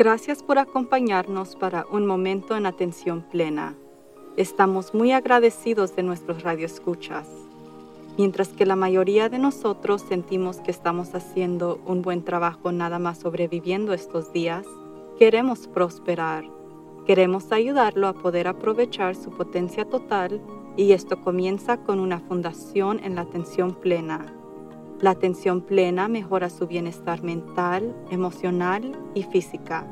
Gracias por acompañarnos para un momento en atención plena. Estamos muy agradecidos de nuestros radioescuchas. Mientras que la mayoría de nosotros sentimos que estamos haciendo un buen trabajo nada más sobreviviendo estos días, queremos prosperar. Queremos ayudarlo a poder aprovechar su potencia total y esto comienza con una fundación en la atención plena. La atención plena mejora su bienestar mental, emocional y física.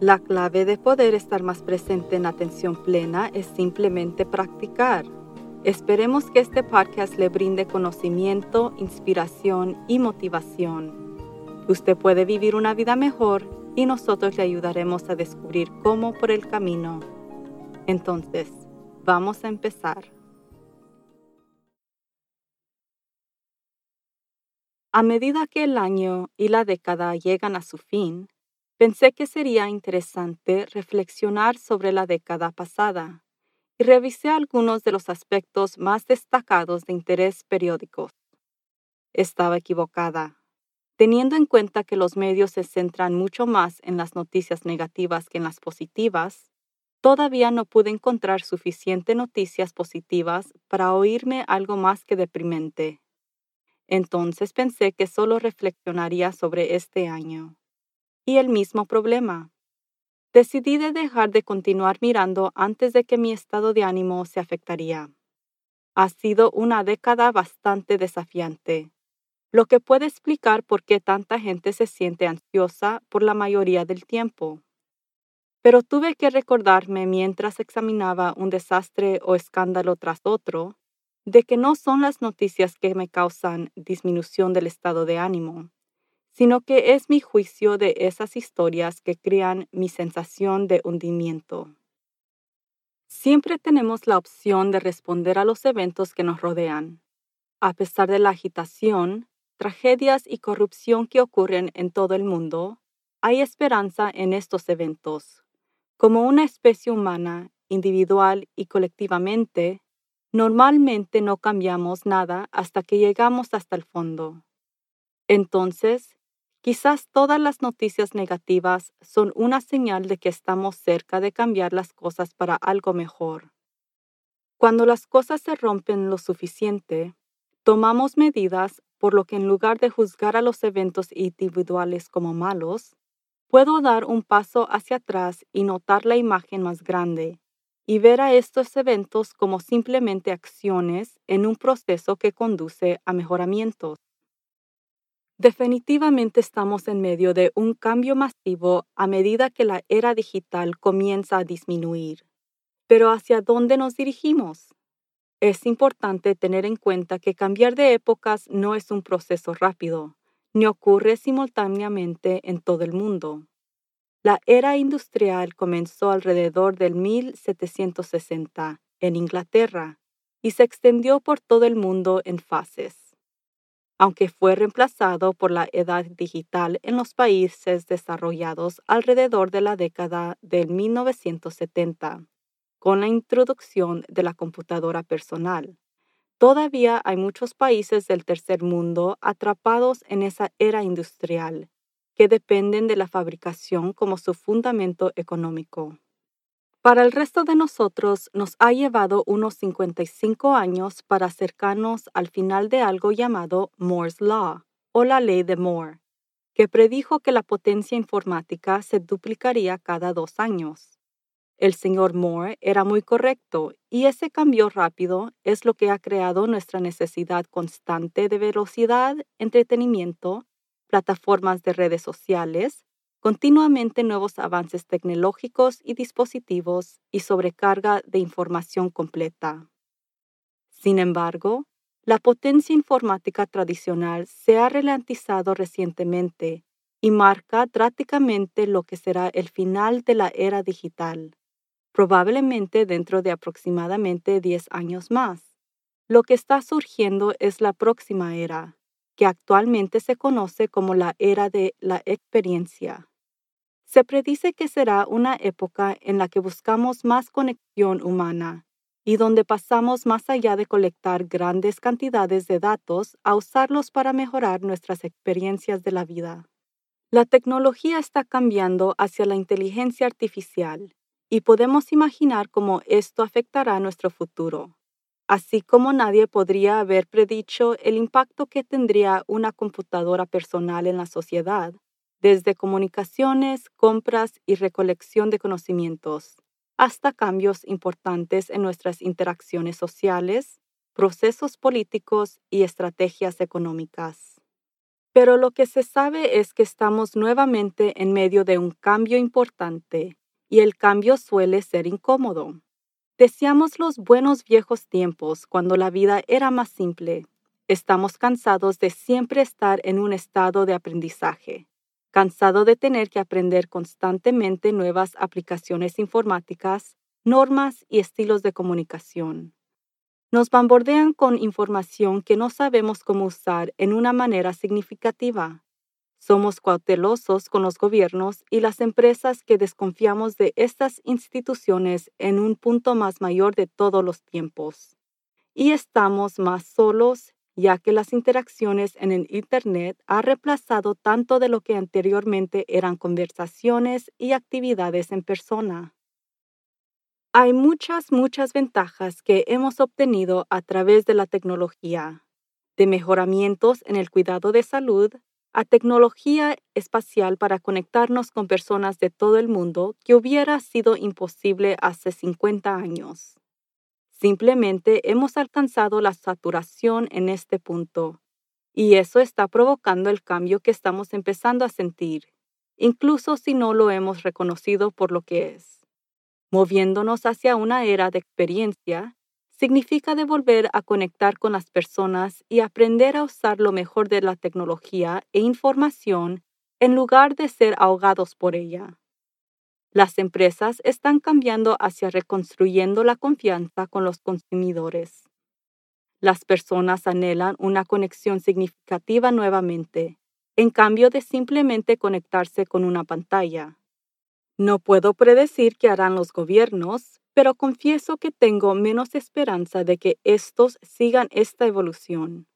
La clave de poder estar más presente en atención plena es simplemente practicar. Esperemos que este podcast le brinde conocimiento, inspiración y motivación. Usted puede vivir una vida mejor y nosotros le ayudaremos a descubrir cómo por el camino. Entonces, vamos a empezar. A medida que el año y la década llegan a su fin, pensé que sería interesante reflexionar sobre la década pasada y revisé algunos de los aspectos más destacados de interés periódicos. Estaba equivocada. Teniendo en cuenta que los medios se centran mucho más en las noticias negativas que en las positivas, todavía no pude encontrar suficiente noticias positivas para oírme algo más que deprimente. Entonces pensé que solo reflexionaría sobre este año. Y el mismo problema. Decidí de dejar de continuar mirando antes de que mi estado de ánimo se afectaría. Ha sido una década bastante desafiante, lo que puede explicar por qué tanta gente se siente ansiosa por la mayoría del tiempo. Pero tuve que recordarme mientras examinaba un desastre o escándalo tras otro de que no son las noticias que me causan disminución del estado de ánimo, sino que es mi juicio de esas historias que crean mi sensación de hundimiento. Siempre tenemos la opción de responder a los eventos que nos rodean. A pesar de la agitación, tragedias y corrupción que ocurren en todo el mundo, hay esperanza en estos eventos. Como una especie humana, individual y colectivamente, Normalmente no cambiamos nada hasta que llegamos hasta el fondo. Entonces, quizás todas las noticias negativas son una señal de que estamos cerca de cambiar las cosas para algo mejor. Cuando las cosas se rompen lo suficiente, tomamos medidas por lo que en lugar de juzgar a los eventos individuales como malos, puedo dar un paso hacia atrás y notar la imagen más grande y ver a estos eventos como simplemente acciones en un proceso que conduce a mejoramientos. Definitivamente estamos en medio de un cambio masivo a medida que la era digital comienza a disminuir. Pero ¿hacia dónde nos dirigimos? Es importante tener en cuenta que cambiar de épocas no es un proceso rápido, ni ocurre simultáneamente en todo el mundo. La era industrial comenzó alrededor del 1760 en Inglaterra y se extendió por todo el mundo en fases. Aunque fue reemplazado por la edad digital en los países desarrollados alrededor de la década del 1970, con la introducción de la computadora personal. Todavía hay muchos países del tercer mundo atrapados en esa era industrial que dependen de la fabricación como su fundamento económico. Para el resto de nosotros nos ha llevado unos 55 años para acercarnos al final de algo llamado Moore's Law o la ley de Moore, que predijo que la potencia informática se duplicaría cada dos años. El señor Moore era muy correcto y ese cambio rápido es lo que ha creado nuestra necesidad constante de velocidad, entretenimiento plataformas de redes sociales, continuamente nuevos avances tecnológicos y dispositivos y sobrecarga de información completa. Sin embargo, la potencia informática tradicional se ha ralentizado recientemente y marca drásticamente lo que será el final de la era digital, probablemente dentro de aproximadamente 10 años más. Lo que está surgiendo es la próxima era, que actualmente se conoce como la era de la experiencia. Se predice que será una época en la que buscamos más conexión humana y donde pasamos más allá de colectar grandes cantidades de datos a usarlos para mejorar nuestras experiencias de la vida. La tecnología está cambiando hacia la inteligencia artificial y podemos imaginar cómo esto afectará nuestro futuro, así como nadie podría haber predicho el impacto que tendría una computadora personal en la sociedad, desde comunicaciones, compras y recolección de conocimientos, hasta cambios importantes en nuestras interacciones sociales, procesos políticos y estrategias económicas. Pero lo que se sabe es que estamos nuevamente en medio de un cambio importante, y el cambio suele ser incómodo. Deseamos los buenos viejos tiempos cuando la vida era más simple. Estamos cansados de siempre estar en un estado de aprendizaje, cansado de tener que aprender constantemente nuevas aplicaciones informáticas, normas y estilos de comunicación nos bombardean con información que no sabemos cómo usar en una manera significativa. Somos cautelosos con los gobiernos y las empresas que desconfiamos de estas instituciones en un punto más mayor de todos los tiempos. Y estamos más solos ya que las interacciones en el Internet han reemplazado tanto de lo que anteriormente eran conversaciones y actividades en persona. Hay muchas, muchas ventajas que hemos obtenido a través de la tecnología, de mejoramientos en el cuidado de salud a tecnología espacial para conectarnos con personas de todo el mundo que hubiera sido imposible hace 50 años. Simplemente hemos alcanzado la saturación en este punto, y eso está provocando el cambio que estamos empezando a sentir, incluso si no lo hemos reconocido por lo que es. Moviéndonos hacia una era de experiencia, significa devolver a conectar con las personas y aprender a usar lo mejor de la tecnología e información en lugar de ser ahogados por ella. Las empresas están cambiando hacia reconstruyendo la confianza con los consumidores. Las personas anhelan una conexión significativa nuevamente, en cambio de simplemente conectarse con una pantalla. No puedo predecir qué harán los gobiernos, pero confieso que tengo menos esperanza de que estos sigan esta evolución,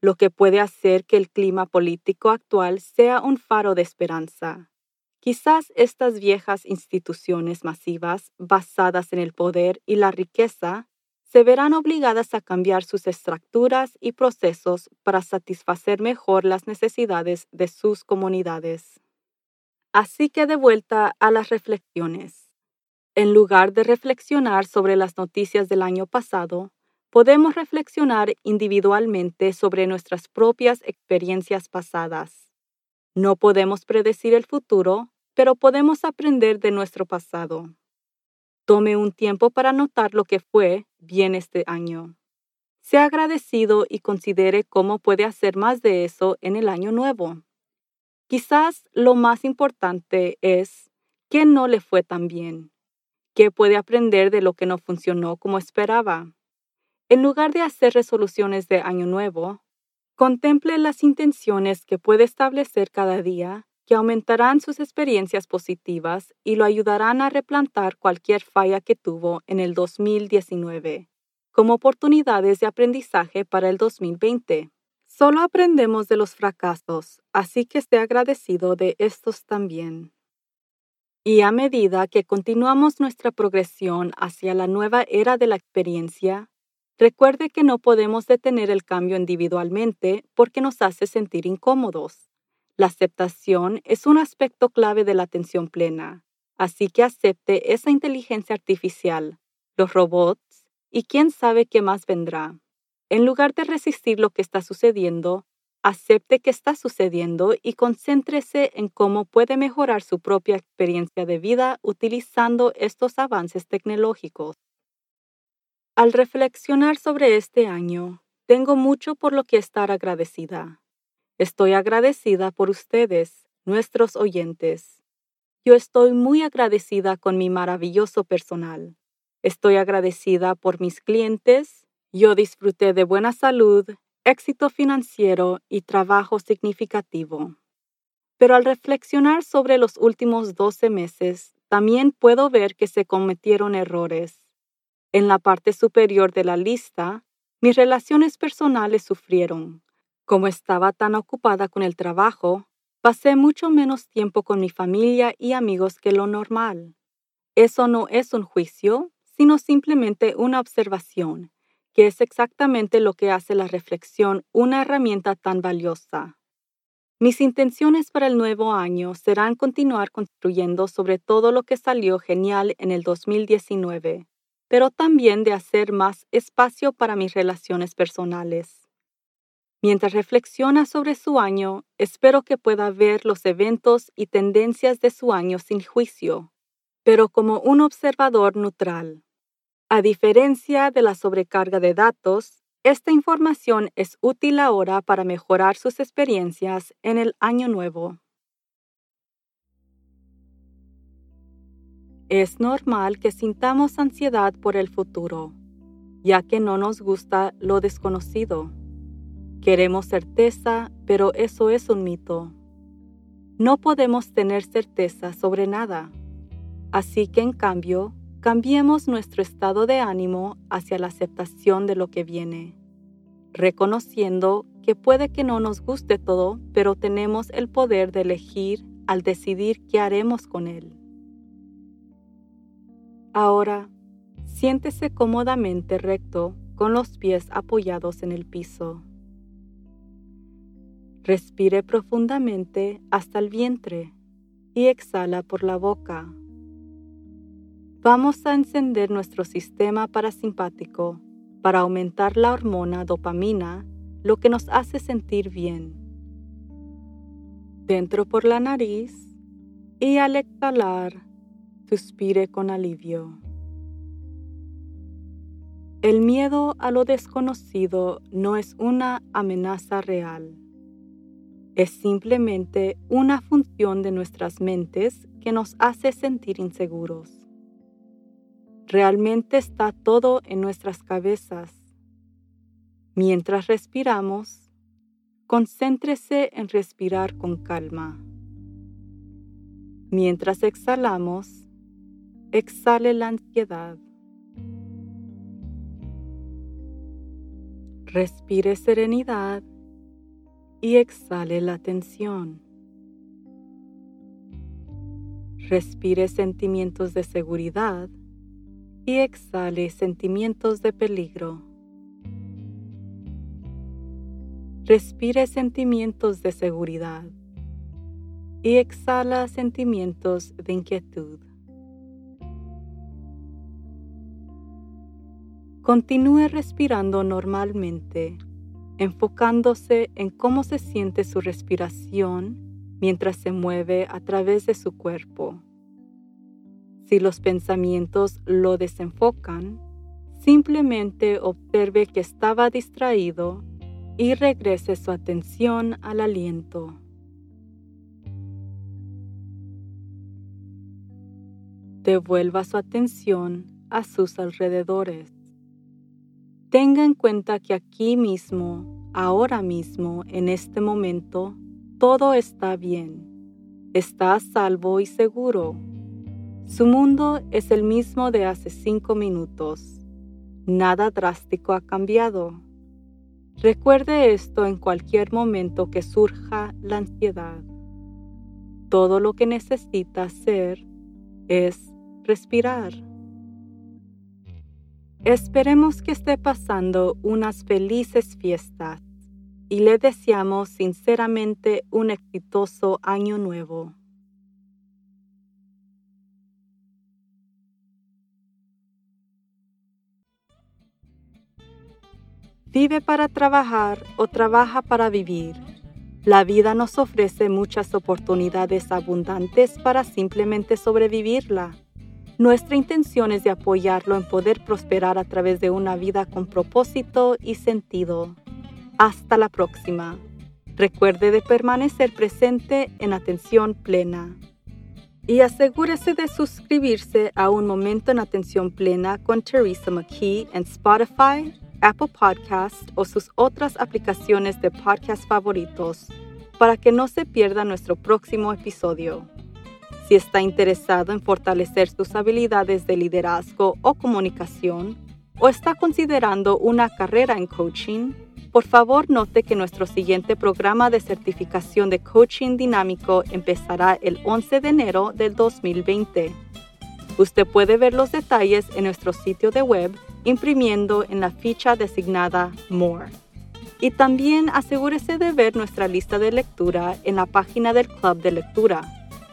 lo que puede hacer que el clima político actual sea un faro de esperanza. Quizás estas viejas instituciones masivas, basadas en el poder y la riqueza, se verán obligadas a cambiar sus estructuras y procesos para satisfacer mejor las necesidades de sus comunidades. Así que de vuelta a las reflexiones. En lugar de reflexionar sobre las noticias del año pasado, podemos reflexionar individualmente sobre nuestras propias experiencias pasadas. No podemos predecir el futuro, pero podemos aprender de nuestro pasado. Tome un tiempo para notar lo que fue bien este año. Sea agradecido y considere cómo puede hacer más de eso en el año nuevo. Quizás lo más importante es qué no le fue tan bien, qué puede aprender de lo que no funcionó como esperaba. En lugar de hacer resoluciones de año nuevo, contemple las intenciones que puede establecer cada día que aumentarán sus experiencias positivas y lo ayudarán a replantar cualquier falla que tuvo en el 2019 como oportunidades de aprendizaje para el 2020. Solo aprendemos de los fracasos, así que esté agradecido de estos también. Y a medida que continuamos nuestra progresión hacia la nueva era de la experiencia, recuerde que no podemos detener el cambio individualmente porque nos hace sentir incómodos. La aceptación es un aspecto clave de la atención plena, así que acepte esa inteligencia artificial, los robots y quién sabe qué más vendrá. En lugar de resistir lo que está sucediendo, acepte que está sucediendo y concéntrese en cómo puede mejorar su propia experiencia de vida utilizando estos avances tecnológicos. Al reflexionar sobre este año, tengo mucho por lo que estar agradecida. Estoy agradecida por ustedes, nuestros oyentes. Yo estoy muy agradecida con mi maravilloso personal. Estoy agradecida por mis clientes, yo disfruté de buena salud, éxito financiero y trabajo significativo. Pero al reflexionar sobre los últimos 12 meses, también puedo ver que se cometieron errores. En la parte superior de la lista, mis relaciones personales sufrieron. Como estaba tan ocupada con el trabajo, Pasé mucho menos tiempo con mi familia y amigos que lo normal. Eso no es un juicio, sino simplemente una observación, que es exactamente lo que hace la reflexión una herramienta tan valiosa. Mis intenciones para el nuevo año serán continuar construyendo sobre todo lo que salió genial en el 2019, pero también de hacer más espacio para mis relaciones personales. Mientras reflexiona sobre su año, espero que pueda ver los eventos y tendencias de su año sin juicio, pero como un observador neutral. A diferencia de la sobrecarga de datos, esta información es útil ahora para mejorar sus experiencias en el año nuevo. Es normal que sintamos ansiedad por el futuro, ya que no nos gusta lo desconocido. Queremos certeza, pero eso es un mito. No podemos tener certeza sobre nada. Así que en cambio, cambiemos nuestro estado de ánimo hacia la aceptación de lo que viene, reconociendo que puede que no nos guste todo, pero tenemos el poder de elegir al decidir qué haremos con él. Ahora, siéntese cómodamente recto con los pies apoyados en el piso. Respire profundamente hasta el vientre y exhala por la boca. Vamos a encender nuestro sistema parasimpático para aumentar la hormona dopamina, lo que nos hace sentir bien. Dentro por la nariz y al exhalar, suspire con alivio. El miedo a lo desconocido no es una amenaza real. Es simplemente una función de nuestras mentes que nos hace sentir inseguros. Realmente está todo en nuestras cabezas. Mientras respiramos, concéntrese en respirar con calma. Mientras exhalamos, exhale la ansiedad. Respire serenidad y exhale la tensión. Respire sentimientos de seguridad y exhale sentimientos de peligro. Respire sentimientos de seguridad y exhala sentimientos de inquietud. Continúe respirando normalmente, enfocándose en cómo se siente su respiración mientras se mueve a través de su cuerpo. Si los pensamientos lo desenfocan, simplemente observe que estaba distraído y regrese su atención al aliento. Devuelva su atención a sus alrededores. Tenga en cuenta que aquí mismo, ahora mismo, en este momento, todo está bien. Está a salvo y seguro su mundo es el mismo de hace cinco minutos. Nada drástico ha cambiado. Recuerde esto en cualquier momento que surja la ansiedad. Todo lo que necesita hacer es respirar. Esperemos que esté pasando unas felices fiestas y le deseamos sinceramente un exitoso año nuevo. Vive para trabajar o trabaja para vivir. La vida nos ofrece muchas oportunidades abundantes para simplemente sobrevivirla. Nuestra intención es de apoyarlo en poder prosperar a través de una vida con propósito y sentido. Hasta la próxima. Recuerde de permanecer presente en atención plena. Y asegúrese de suscribirse a Un Momento en Atención Plena con Teresa McKee en Spotify, Apple Podcast o sus otras aplicaciones de podcast favoritos para que no se pierda nuestro próximo episodio. Si está interesado en fortalecer sus habilidades de liderazgo o comunicación o está considerando una carrera en coaching, Por favor, note que nuestro siguiente programa de certificación de coaching dinámico empezará el 11 de enero del 2020. Usted puede ver los detalles en nuestro sitio de web imprimiendo en la ficha designada More. Y también asegúrese de ver nuestra lista de lectura en la página del Club de Lectura.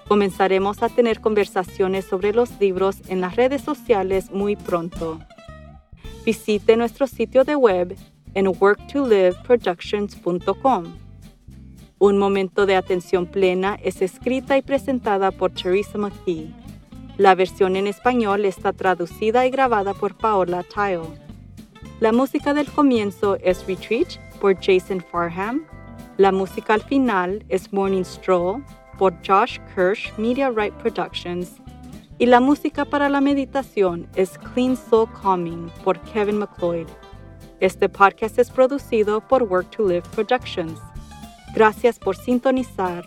Comenzaremos a tener conversaciones sobre los libros en las redes sociales muy pronto. Visite nuestro sitio de web en worktoliveproductions.com. Un momento de atención plena es escrita y presentada por Teresa McKee. La versión en español está traducida y grabada por Paola Tile. La música del comienzo es Retreat por Jason Farham. La música al final es Morning Stroll por Josh Kirsch Media Right Productions. Y la música para la meditación es Clean Soul Calming por Kevin McLeod. Este podcast es producido por Work to Live Productions. Gracias por sintonizar